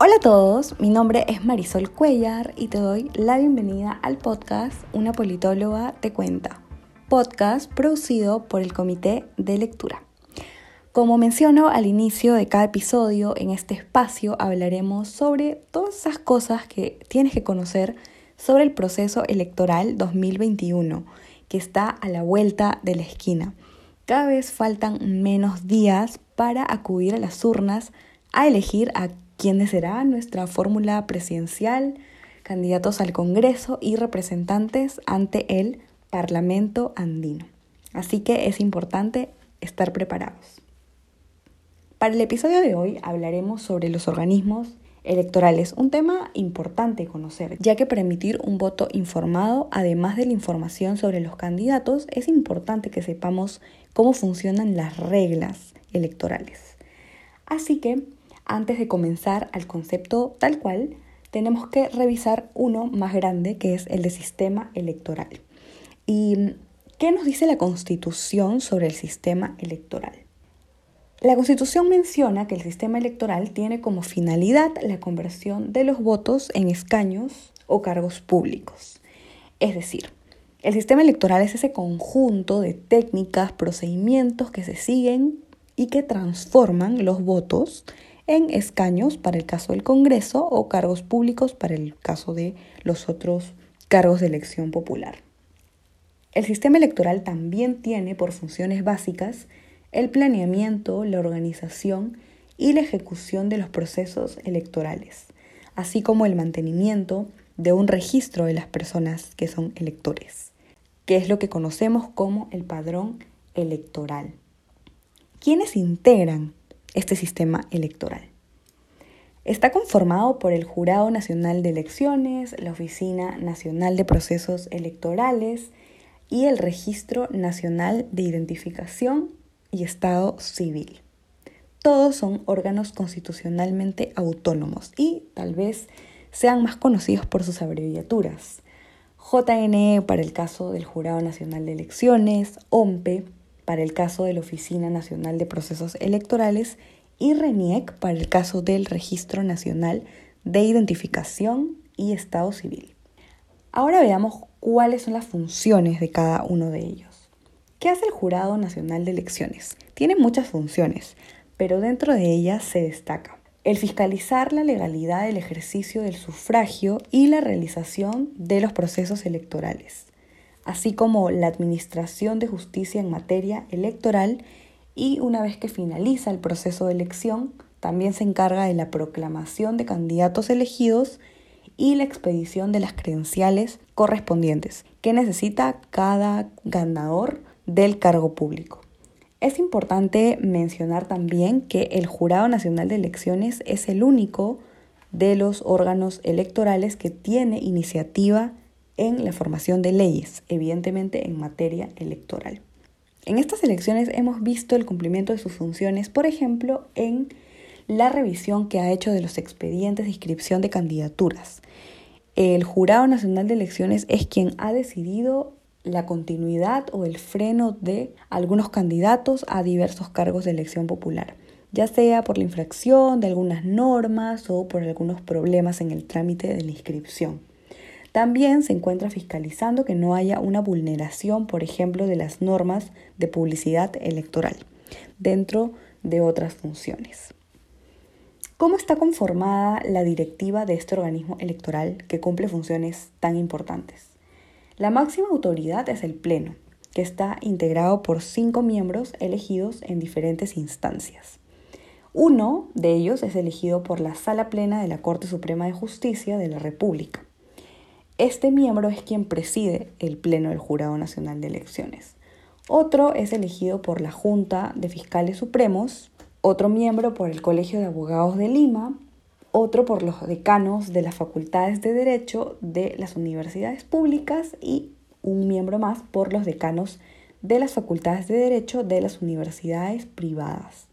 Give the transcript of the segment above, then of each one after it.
Hola a todos, mi nombre es Marisol Cuellar y te doy la bienvenida al podcast Una politóloga te cuenta, podcast producido por el Comité de Lectura. Como menciono al inicio de cada episodio, en este espacio hablaremos sobre todas esas cosas que tienes que conocer sobre el proceso electoral 2021, que está a la vuelta de la esquina. Cada vez faltan menos días para acudir a las urnas a elegir a quiénes será nuestra fórmula presidencial, candidatos al Congreso y representantes ante el Parlamento andino. Así que es importante estar preparados. Para el episodio de hoy hablaremos sobre los organismos electorales, un tema importante conocer, ya que para emitir un voto informado, además de la información sobre los candidatos, es importante que sepamos cómo funcionan las reglas electorales. Así que antes de comenzar al concepto tal cual, tenemos que revisar uno más grande que es el de sistema electoral. ¿Y qué nos dice la Constitución sobre el sistema electoral? La Constitución menciona que el sistema electoral tiene como finalidad la conversión de los votos en escaños o cargos públicos. Es decir, el sistema electoral es ese conjunto de técnicas, procedimientos que se siguen y que transforman los votos en escaños para el caso del Congreso o cargos públicos para el caso de los otros cargos de elección popular. El sistema electoral también tiene por funciones básicas el planeamiento, la organización y la ejecución de los procesos electorales, así como el mantenimiento de un registro de las personas que son electores, que es lo que conocemos como el padrón electoral. ¿Quiénes integran este sistema electoral. Está conformado por el Jurado Nacional de Elecciones, la Oficina Nacional de Procesos Electorales y el Registro Nacional de Identificación y Estado Civil. Todos son órganos constitucionalmente autónomos y tal vez sean más conocidos por sus abreviaturas. JNE para el caso del Jurado Nacional de Elecciones, OMPE para el caso de la Oficina Nacional de Procesos Electorales y RENIEC para el caso del Registro Nacional de Identificación y Estado Civil. Ahora veamos cuáles son las funciones de cada uno de ellos. ¿Qué hace el Jurado Nacional de Elecciones? Tiene muchas funciones, pero dentro de ellas se destaca el fiscalizar la legalidad del ejercicio del sufragio y la realización de los procesos electorales así como la Administración de Justicia en materia electoral y una vez que finaliza el proceso de elección, también se encarga de la proclamación de candidatos elegidos y la expedición de las credenciales correspondientes que necesita cada ganador del cargo público. Es importante mencionar también que el Jurado Nacional de Elecciones es el único de los órganos electorales que tiene iniciativa en la formación de leyes, evidentemente en materia electoral. En estas elecciones hemos visto el cumplimiento de sus funciones, por ejemplo, en la revisión que ha hecho de los expedientes de inscripción de candidaturas. El Jurado Nacional de Elecciones es quien ha decidido la continuidad o el freno de algunos candidatos a diversos cargos de elección popular, ya sea por la infracción de algunas normas o por algunos problemas en el trámite de la inscripción. También se encuentra fiscalizando que no haya una vulneración, por ejemplo, de las normas de publicidad electoral, dentro de otras funciones. ¿Cómo está conformada la directiva de este organismo electoral que cumple funciones tan importantes? La máxima autoridad es el Pleno, que está integrado por cinco miembros elegidos en diferentes instancias. Uno de ellos es elegido por la Sala Plena de la Corte Suprema de Justicia de la República. Este miembro es quien preside el Pleno del Jurado Nacional de Elecciones. Otro es elegido por la Junta de Fiscales Supremos, otro miembro por el Colegio de Abogados de Lima, otro por los decanos de las facultades de Derecho de las universidades públicas y un miembro más por los decanos de las facultades de Derecho de las universidades privadas.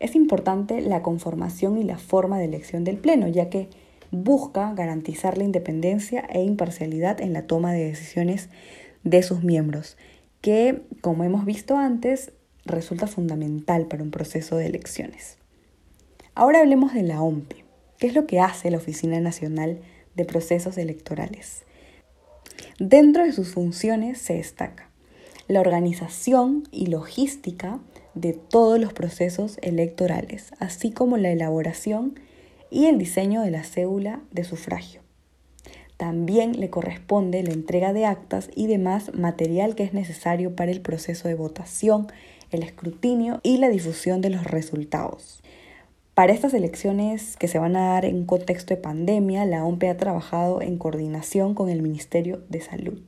Es importante la conformación y la forma de elección del Pleno, ya que busca garantizar la independencia e imparcialidad en la toma de decisiones de sus miembros, que, como hemos visto antes, resulta fundamental para un proceso de elecciones. Ahora hablemos de la OMPE. ¿Qué ¿Qué es lo que hace la Oficina Nacional de Procesos Electorales? Dentro de sus funciones se destaca la organización y logística de todos los procesos electorales, así como la elaboración el diseño de la cédula de sufragio. También le corresponde la entrega de actas y demás material que es necesario para el proceso de votación, el escrutinio y la difusión de los resultados. Para estas elecciones que se van a dar en contexto de pandemia, la OMPE ha trabajado en coordinación con el Ministerio de Salud.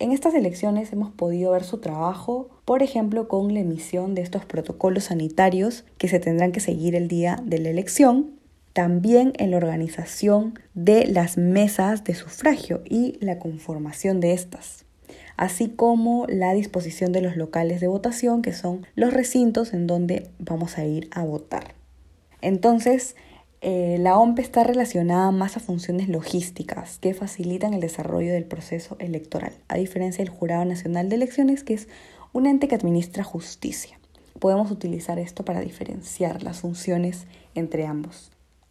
En estas elecciones hemos podido ver su trabajo, por ejemplo, con la emisión de estos protocolos sanitarios que se tendrán que seguir el día de la elección, también en la organización de las mesas de sufragio y la conformación de estas, así como la disposición de los locales de votación, que son los recintos en donde vamos a ir a votar. Entonces, eh, la OMP está relacionada más a funciones logísticas que facilitan el desarrollo del proceso electoral, a diferencia del Jurado Nacional de Elecciones, que es un ente que administra justicia. Podemos utilizar esto para diferenciar las funciones entre ambos.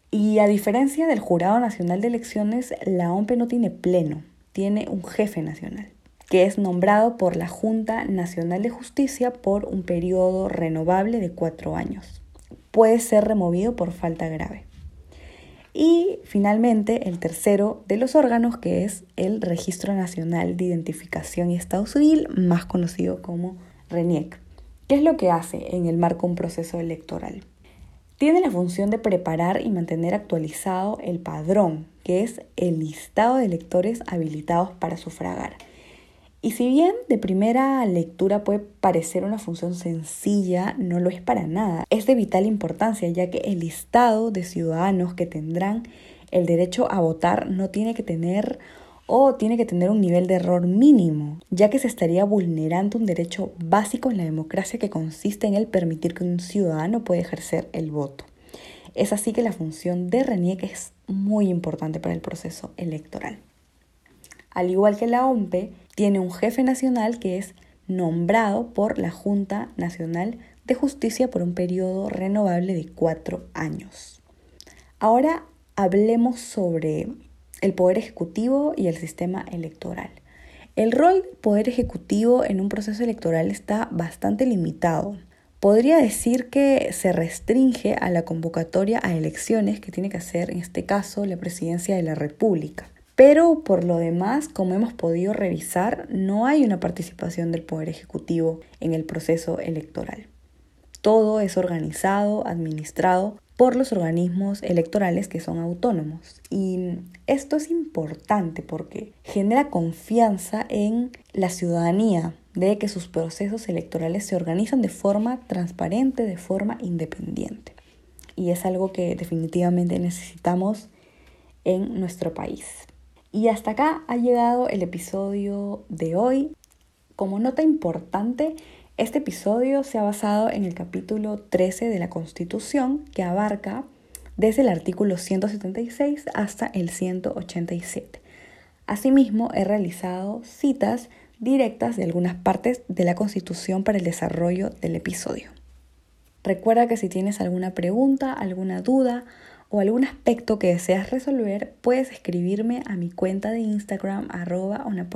Y a diferencia del Jurado Nacional de Elecciones, la OMP no tiene pleno, tiene un jefe nacional, que es nombrado por la Junta Nacional de Justicia por un periodo renovable de cuatro años. Puede ser removido por falta grave. Y finalmente, el tercero de los órganos, que es el Registro Nacional de Identificación y Estado Civil, más conocido como RENIEC. ¿Qué es lo que hace en el marco de un proceso electoral? Tiene la función de preparar y mantener actualizado el padrón, que es el listado de electores habilitados para sufragar. Y si bien de primera lectura puede parecer una función sencilla, no lo es para nada. Es de vital importancia ya que el listado de ciudadanos que tendrán el derecho a votar no tiene que tener o tiene que tener un nivel de error mínimo, ya que se estaría vulnerando un derecho básico en la democracia que consiste en el permitir que un ciudadano pueda ejercer el voto. Es así que la función de RENIEC es muy importante para el proceso electoral. Al igual que la OMPE, tiene un jefe nacional que es nombrado por la Junta Nacional de Justicia por un periodo renovable de cuatro años. Ahora hablemos sobre el poder ejecutivo y el sistema electoral. El rol del poder ejecutivo en un proceso electoral está bastante limitado. Podría decir que se restringe a la convocatoria a elecciones que tiene que hacer en este caso la presidencia de la República. Pero por lo demás, como hemos podido revisar, no hay una participación del Poder Ejecutivo en el proceso electoral. Todo es organizado, administrado por los organismos electorales que son autónomos. Y esto es importante porque genera confianza en la ciudadanía de que sus procesos electorales se organizan de forma transparente, de forma independiente. Y es algo que definitivamente necesitamos en nuestro país. Y hasta acá ha llegado el episodio de hoy. Como nota importante, este episodio se ha basado en el capítulo 13 de la Constitución que abarca desde el artículo 176 hasta el 187. Asimismo, he realizado citas directas de algunas partes de la Constitución para el desarrollo del episodio. Recuerda que si tienes alguna pregunta, alguna duda o algún aspecto que deseas resolver, puedes escribirme a mi cuenta de Instagram arroba una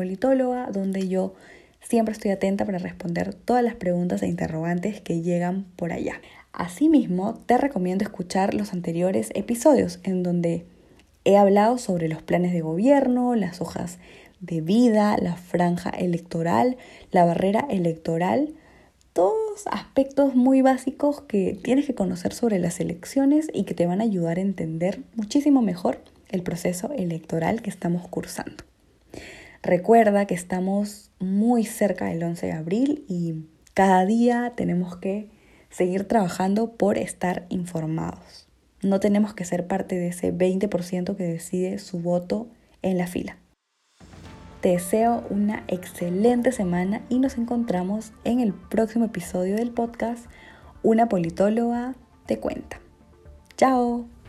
donde yo siempre estoy atenta para responder todas las preguntas e interrogantes que llegan por allá. Asimismo, te recomiendo escuchar los anteriores episodios en donde he hablado sobre los planes de gobierno, las hojas de vida, la franja electoral, la barrera electoral, todos aspectos muy básicos que tienes que conocer sobre las elecciones y que te van a ayudar a entender muchísimo mejor el proceso electoral que estamos cursando. Recuerda que estamos muy cerca del 11 de abril y cada día tenemos que seguir trabajando por estar informados. No tenemos que ser parte de ese 20% que decide su voto en la fila. Te deseo una excelente semana y nos encontramos en el próximo episodio del podcast Una politóloga te cuenta. Chao.